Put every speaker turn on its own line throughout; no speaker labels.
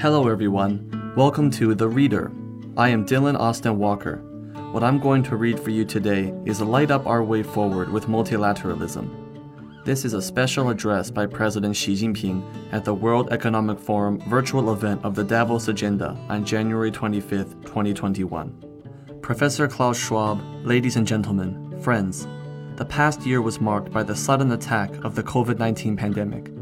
Hello, everyone. Welcome to The Reader. I am Dylan Austin Walker. What I'm going to read for you today is Light Up Our Way Forward with Multilateralism. This is a special address by President Xi Jinping at the World Economic Forum virtual event of the Davos Agenda on January 25, 2021. Professor Klaus Schwab, ladies and gentlemen, friends, the past year was marked by the sudden attack of the COVID 19 pandemic.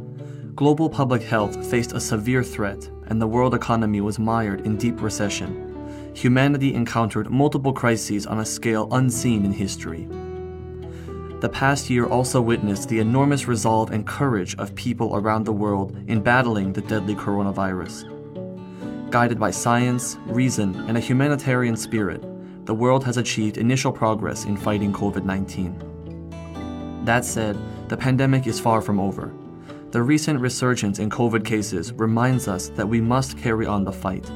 Global public health faced a severe threat, and the world economy was mired in deep recession. Humanity encountered multiple crises on a scale unseen in history. The past year also witnessed the enormous resolve and courage of people around the world in battling the deadly coronavirus. Guided by science, reason, and a humanitarian spirit, the world has achieved initial progress in fighting COVID 19. That said, the pandemic is far from over. The recent resurgence in COVID cases reminds us that we must carry on the fight.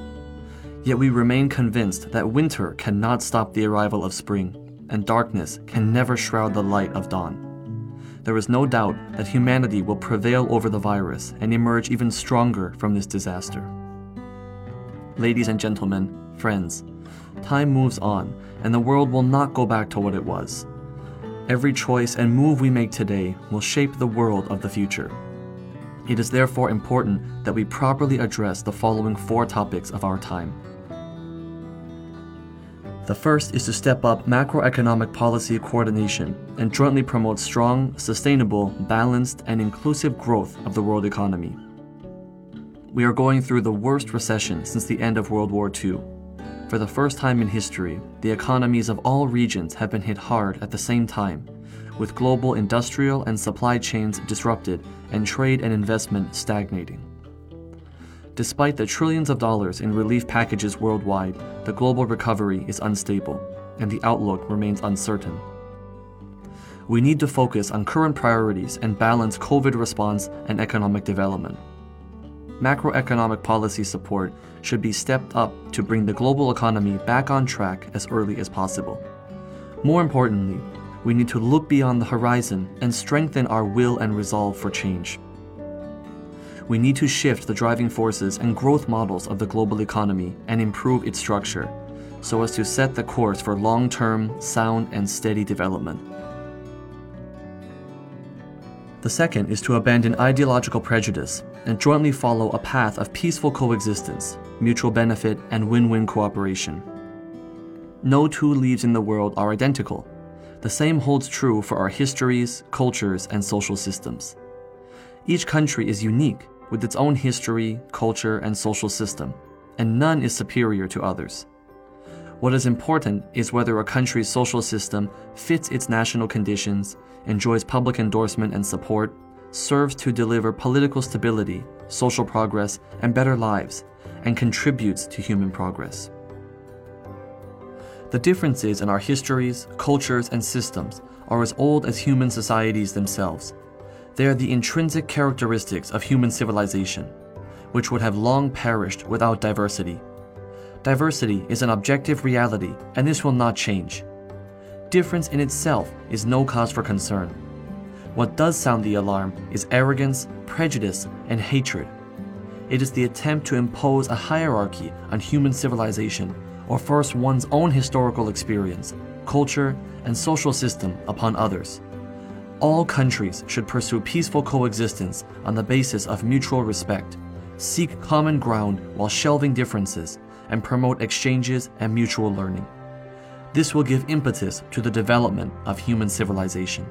Yet we remain convinced that winter cannot stop the arrival of spring, and darkness can never shroud the light of dawn. There is no doubt that humanity will prevail over the virus and emerge even stronger from this disaster. Ladies and gentlemen, friends, time moves on, and the world will not go back to what it was. Every choice and move we make today will shape the world of the future. It is therefore important that we properly address the following four topics of our time. The first is to step up macroeconomic policy coordination and jointly promote strong, sustainable, balanced, and inclusive growth of the world economy. We are going through the worst recession since the end of World War II. For the first time in history, the economies of all regions have been hit hard at the same time, with global industrial and supply chains disrupted and trade and investment stagnating. Despite the trillions of dollars in relief packages worldwide, the global recovery is unstable, and the outlook remains uncertain. We need to focus on current priorities and balance COVID response and economic development. Macroeconomic policy support should be stepped up to bring the global economy back on track as early as possible. More importantly, we need to look beyond the horizon and strengthen our will and resolve for change. We need to shift the driving forces and growth models of the global economy and improve its structure so as to set the course for long term, sound, and steady development. The second is to abandon ideological prejudice and jointly follow a path of peaceful coexistence, mutual benefit, and win win cooperation. No two leaves in the world are identical, the same holds true for our histories, cultures, and social systems. Each country is unique with its own history, culture, and social system, and none is superior to others. What is important is whether a country's social system fits its national conditions, enjoys public endorsement and support, serves to deliver political stability, social progress, and better lives, and contributes to human progress. The differences in our histories, cultures, and systems are as old as human societies themselves. They are the intrinsic characteristics of human civilization, which would have long perished without diversity. Diversity is an objective reality, and this will not change. Difference in itself is no cause for concern. What does sound the alarm is arrogance, prejudice, and hatred. It is the attempt to impose a hierarchy on human civilization or force one's own historical experience, culture, and social system upon others. All countries should pursue peaceful coexistence on the basis of mutual respect, seek common ground while shelving differences, and promote exchanges and mutual learning. This will give impetus to the development of human civilization.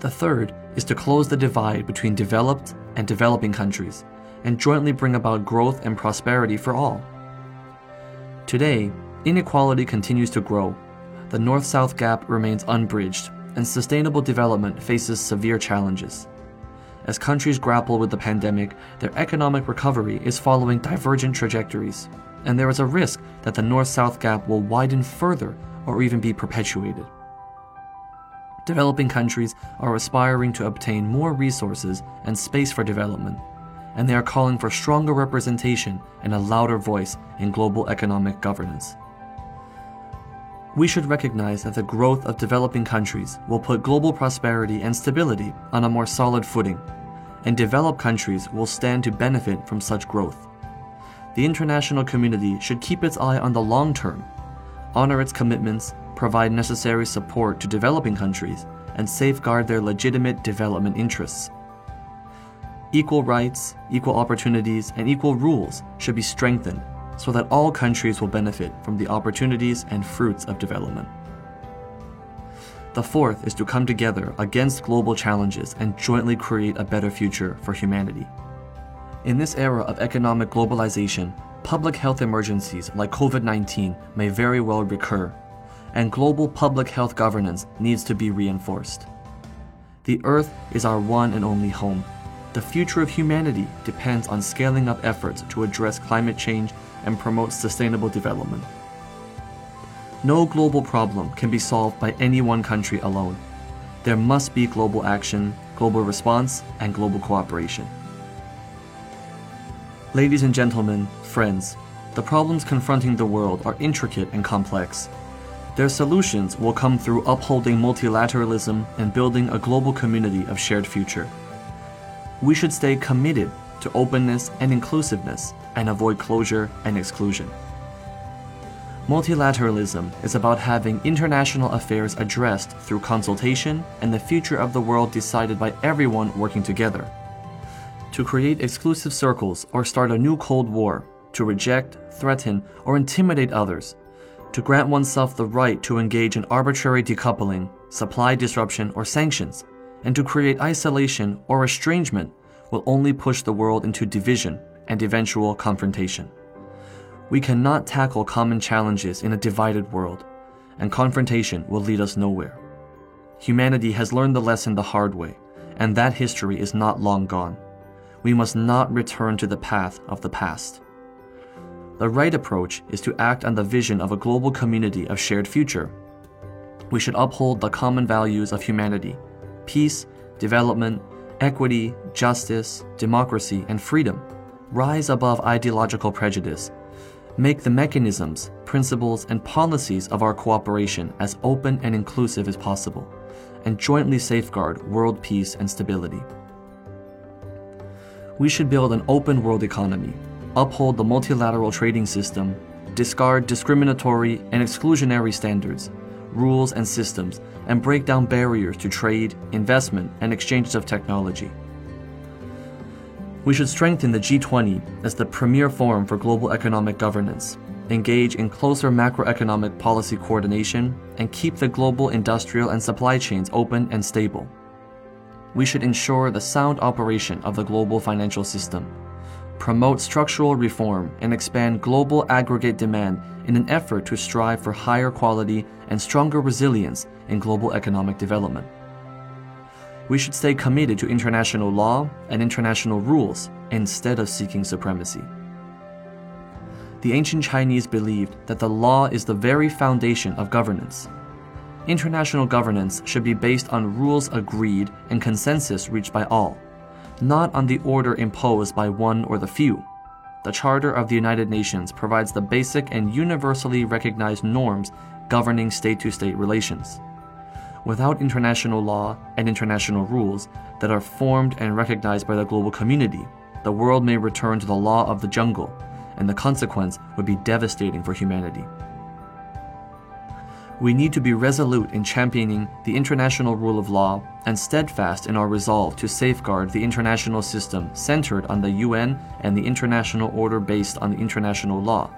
The third is to close the divide between developed and developing countries and jointly bring about growth and prosperity for all. Today, inequality continues to grow. The north south gap remains unbridged, and sustainable development faces severe challenges. As countries grapple with the pandemic, their economic recovery is following divergent trajectories, and there is a risk that the north south gap will widen further or even be perpetuated. Developing countries are aspiring to obtain more resources and space for development and they are calling for stronger representation and a louder voice in global economic governance. We should recognize that the growth of developing countries will put global prosperity and stability on a more solid footing, and developed countries will stand to benefit from such growth. the international community should keep its eye on the long term, honor its commitments, provide necessary support to developing countries, and safeguard their legitimate development interests. Equal rights, equal opportunities, and equal rules should be strengthened so that all countries will benefit from the opportunities and fruits of development. The fourth is to come together against global challenges and jointly create a better future for humanity. In this era of economic globalization, public health emergencies like COVID 19 may very well recur, and global public health governance needs to be reinforced. The Earth is our one and only home. The future of humanity depends on scaling up efforts to address climate change and promote sustainable development. No global problem can be solved by any one country alone. There must be global action, global response, and global cooperation. Ladies and gentlemen, friends, the problems confronting the world are intricate and complex. Their solutions will come through upholding multilateralism and building a global community of shared future. We should stay committed to openness and inclusiveness and avoid closure and exclusion. Multilateralism is about having international affairs addressed through consultation and the future of the world decided by everyone working together. To create exclusive circles or start a new Cold War, to reject, threaten, or intimidate others, to grant oneself the right to engage in arbitrary decoupling, supply disruption, or sanctions, and to create isolation or estrangement will only push the world into division and eventual confrontation. We cannot tackle common challenges in a divided world, and confrontation will lead us nowhere. Humanity has learned the lesson the hard way, and that history is not long gone. We must not return to the path of the past. The right approach is to act on the vision of a global community of shared future. We should uphold the common values of humanity peace, development, equity, justice, democracy, and freedom. Rise above ideological prejudice make the mechanisms, principles, and policies of our cooperation as open and inclusive as possible, and jointly safeguard world peace and stability. We should build an open world economy, uphold the multilateral trading system, discard discriminatory and exclusionary standards, rules, and systems, and break down barriers to trade, investment, and exchanges of technology. We should strengthen the G20 as the premier forum for global economic governance, engage in closer macroeconomic policy coordination, and keep the global industrial and supply chains open and stable. We should ensure the sound operation of the global financial system, promote structural reform, and expand global aggregate demand in an effort to strive for higher quality and stronger resilience in global economic development we should stay committed to international law and international rules instead of seeking supremacy. The ancient Chinese believed that the law is the very foundation of governance. International governance should be based on rules agreed and consensus reached by all, not on the order imposed by one or the few. The Charter of the United Nations provides the basic and universally recognized norms governing state to state relations without international law and international rules that are formed and recognized by the global community, the world may return to the law of the jungle, and the consequence would be devastating for humanity. We need to be resolute in championing the international rule of law and steadfast in our resolve to safeguard the international system centered on the UN and the international order based on the international law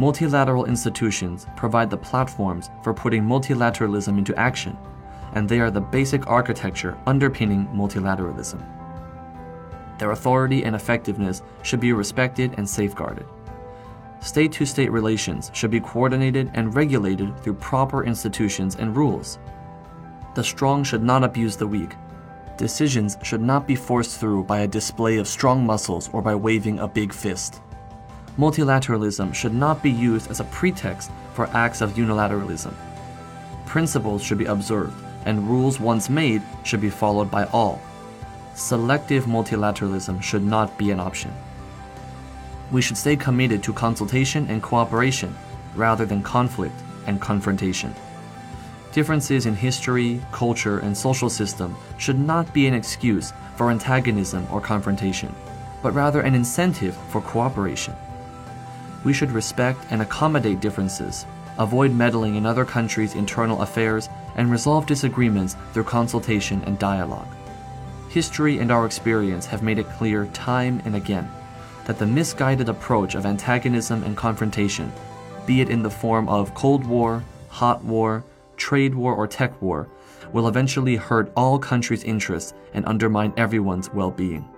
Multilateral institutions provide the platforms for putting multilateralism into action, and they are the basic architecture underpinning multilateralism. Their authority and effectiveness should be respected and safeguarded. State to state relations should be coordinated and regulated through proper institutions and rules. The strong should not abuse the weak. Decisions should not be forced through by a display of strong muscles or by waving a big fist multilateralism should not be used as a pretext for acts of unilateralism. Principles should be observed, and rules once made should be followed by all. Selective multilateralism should not be an option. We should stay committed to consultation and cooperation rather than conflict and confrontation. Differences in history, culture, and social system should not be an excuse for antagonism or confrontation, but rather an incentive for cooperation. We should respect and accommodate differences, avoid meddling in other countries' internal affairs, and resolve disagreements through consultation and dialogue. History and our experience have made it clear time and again that the misguided approach of antagonism and confrontation, be it in the form of Cold War, hot war, trade war, or tech war, will eventually hurt all countries' interests and undermine everyone's well being.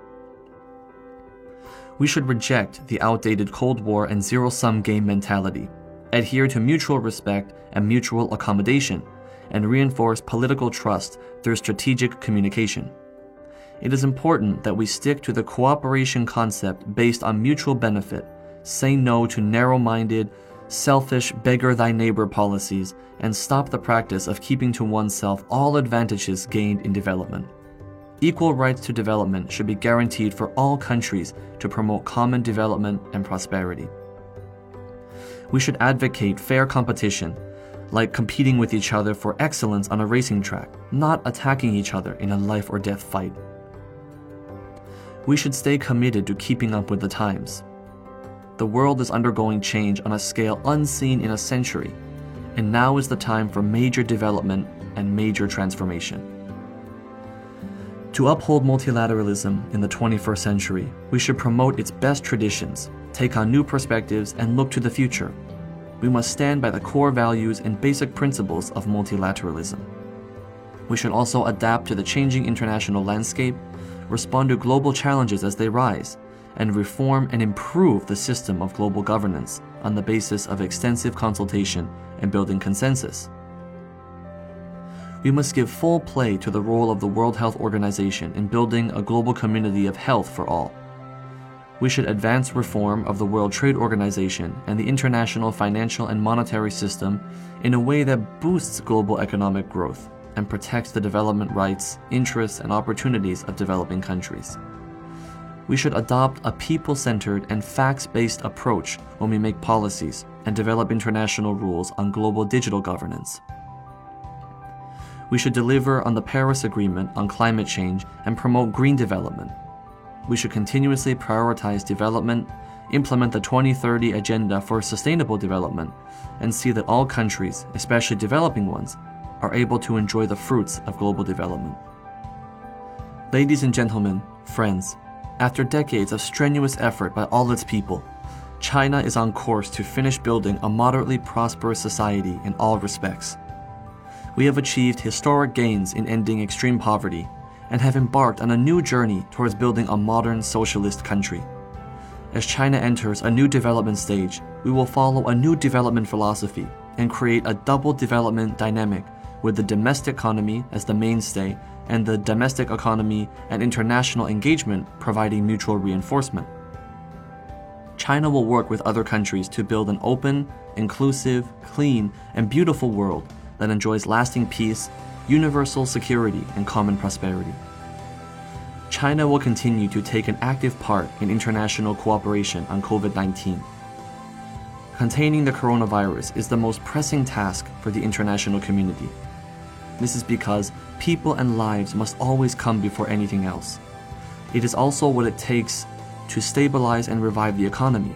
We should reject the outdated Cold War and zero sum game mentality, adhere to mutual respect and mutual accommodation, and reinforce political trust through strategic communication. It is important that we stick to the cooperation concept based on mutual benefit, say no to narrow minded, selfish, beggar thy neighbor policies, and stop the practice of keeping to oneself all advantages gained in development. Equal rights to development should be guaranteed for all countries to promote common development and prosperity. We should advocate fair competition, like competing with each other for excellence on a racing track, not attacking each other in a life or death fight. We should stay committed to keeping up with the times. The world is undergoing change on a scale unseen in a century, and now is the time for major development and major transformation. To uphold multilateralism in the 21st century, we should promote its best traditions, take on new perspectives, and look to the future. We must stand by the core values and basic principles of multilateralism. We should also adapt to the changing international landscape, respond to global challenges as they rise, and reform and improve the system of global governance on the basis of extensive consultation and building consensus we must give full play to the role of the World Health Organization in building a global community of health for all. We should advance reform of the World Trade Organization and the international financial and monetary system in a way that boosts global economic growth and protects the development rights, interests, and opportunities of developing countries. We should adopt a people centered and facts based approach when we make policies and develop international rules on global digital governance we should deliver on the Paris Agreement on climate change and promote green development. We should continuously prioritize development, implement the 2030 Agenda for Sustainable Development, and see that all countries, especially developing ones, are able to enjoy the fruits of global development. Ladies and gentlemen, friends, after decades of strenuous effort by all its people, China is on course to finish building a moderately prosperous society in all respects we have achieved historic gains in ending extreme poverty and have embarked on a new journey towards building a modern socialist country. As China enters a new development stage, we will follow a new development philosophy and create a double development dynamic with the domestic economy as the mainstay and the domestic economy and international engagement providing mutual reinforcement. China will work with other countries to build an open, inclusive, clean, and beautiful world that enjoys lasting peace, universal security, and common prosperity. China will continue to take an active part in international cooperation on COVID 19. Containing the coronavirus is the most pressing task for the international community. This is because people and lives must always come before anything else. It is also what it takes to stabilize and revive the economy.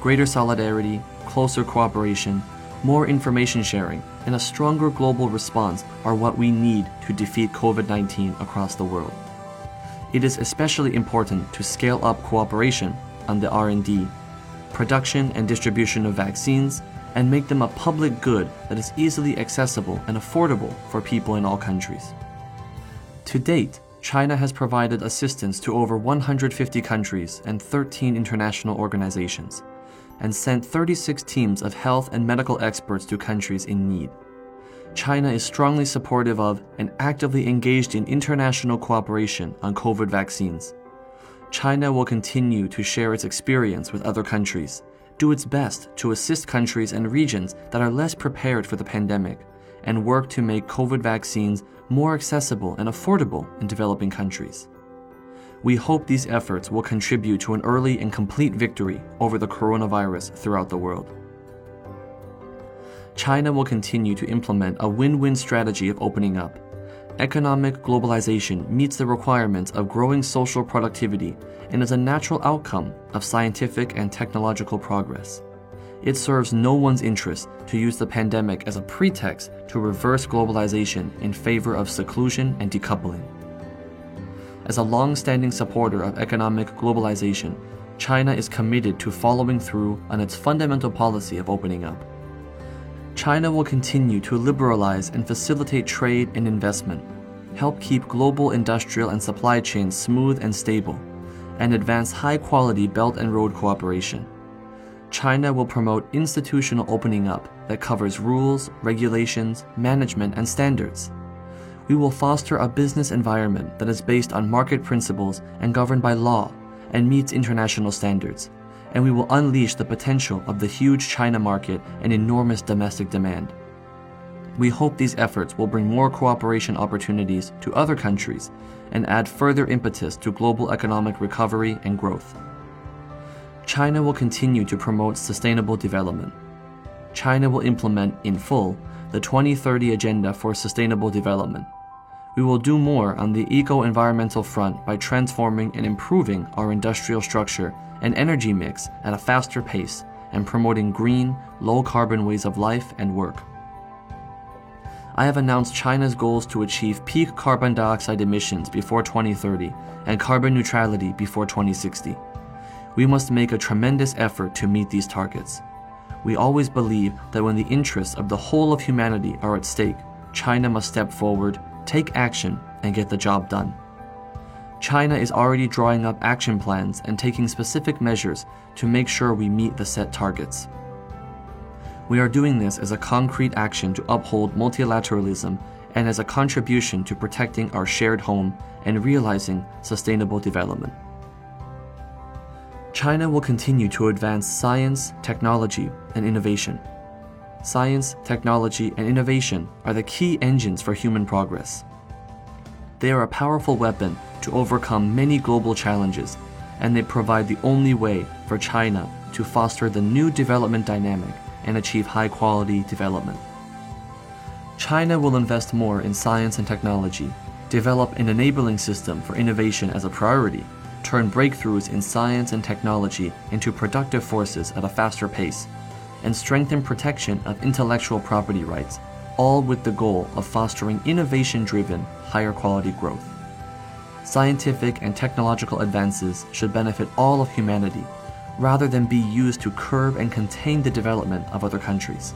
Greater solidarity, closer cooperation, more information sharing, and a stronger global response are what we need to defeat COVID-19 across the world. It is especially important to scale up cooperation on the R&D, production and distribution of vaccines, and make them a public good that is easily accessible and affordable for people in all countries. To date, China has provided assistance to over 150 countries and 13 international organizations and sent 36 teams of health and medical experts to countries in need. China is strongly supportive of and actively engaged in international cooperation on COVID vaccines. China will continue to share its experience with other countries, do its best to assist countries and regions that are less prepared for the pandemic, and work to make COVID vaccines more accessible and affordable in developing countries. We hope these efforts will contribute to an early and complete victory over the coronavirus throughout the world. China will continue to implement a win win strategy of opening up, economic globalization meets the requirements of growing social productivity and is a natural outcome of scientific and technological progress. It serves no one's interest to use the pandemic as a pretext to reverse globalization in favor of seclusion and decoupling. As a long standing supporter of economic globalization, China is committed to following through on its fundamental policy of opening up. China will continue to liberalize and facilitate trade and investment, help keep global industrial and supply chains smooth and stable, and advance high quality Belt and Road cooperation. China will promote institutional opening up that covers rules, regulations, management, and standards. We will foster a business environment that is based on market principles and governed by law and meets international standards and we will unleash the potential of the huge China market and enormous domestic demand. We hope these efforts will bring more cooperation opportunities to other countries and add further impetus to global economic recovery and growth. China will continue to promote sustainable development. China will implement in full the 2030 Agenda for Sustainable Development. We will do more on the eco environmental front by transforming and improving our industrial structure and energy mix at a faster pace and promoting green, low carbon ways of life and work. I have announced China's goals to achieve peak carbon dioxide emissions before 2030 and carbon neutrality before 2060. We must make a tremendous effort to meet these targets. We always believe that when the interests of the whole of humanity are at stake, China must step forward, take action, and get the job done. China is already drawing up action plans and taking specific measures to make sure we meet the set targets. We are doing this as a concrete action to uphold multilateralism and as a contribution to protecting our shared home and realizing sustainable development. China will continue to advance science, technology, and innovation. Science, technology, and innovation are the key engines for human progress. They are a powerful weapon to overcome many global challenges, and they provide the only way for China to foster the new development dynamic and achieve high quality development. China will invest more in science and technology, develop an enabling system for innovation as a priority, turn breakthroughs in science and technology into productive forces at a faster pace, and strengthen protection of intellectual property rights, all with the goal of fostering innovation driven, higher quality growth. Scientific and technological advances should benefit all of humanity rather than be used to curb and contain the development of other countries.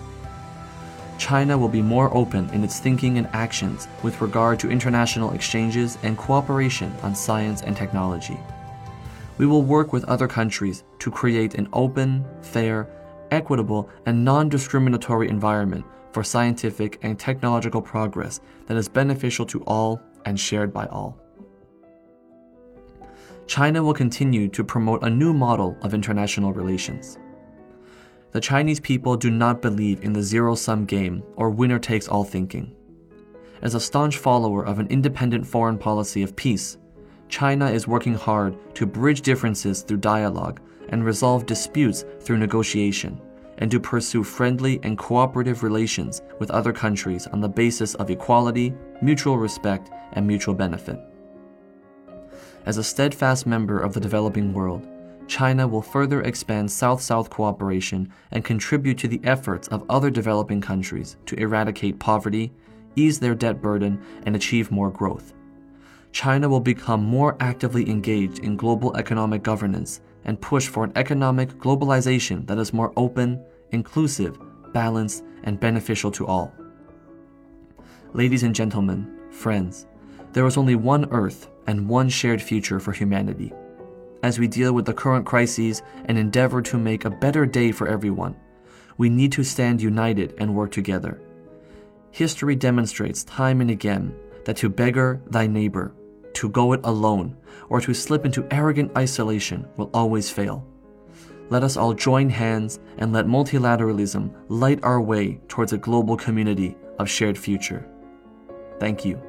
China will be more open in its thinking and actions with regard to international exchanges and cooperation on science and technology. We will work with other countries to create an open, fair, equitable, and non discriminatory environment for scientific and technological progress that is beneficial to all and shared by all. China will continue to promote a new model of international relations. The Chinese people do not believe in the zero sum game or winner takes all thinking. As a staunch follower of an independent foreign policy of peace, China is working hard to bridge differences through dialogue and resolve disputes through negotiation, and to pursue friendly and cooperative relations with other countries on the basis of equality, mutual respect, and mutual benefit. As a steadfast member of the developing world, China will further expand South South cooperation and contribute to the efforts of other developing countries to eradicate poverty, ease their debt burden, and achieve more growth. China will become more actively engaged in global economic governance and push for an economic globalization that is more open, inclusive, balanced, and beneficial to all. Ladies and gentlemen, friends, there is only one Earth and one shared future for humanity. As we deal with the current crises and endeavor to make a better day for everyone, we need to stand united and work together. History demonstrates time and again that to beggar thy neighbor, to go it alone, or to slip into arrogant isolation will always fail. Let us all join hands and let multilateralism light our way towards a global community of shared future. Thank you.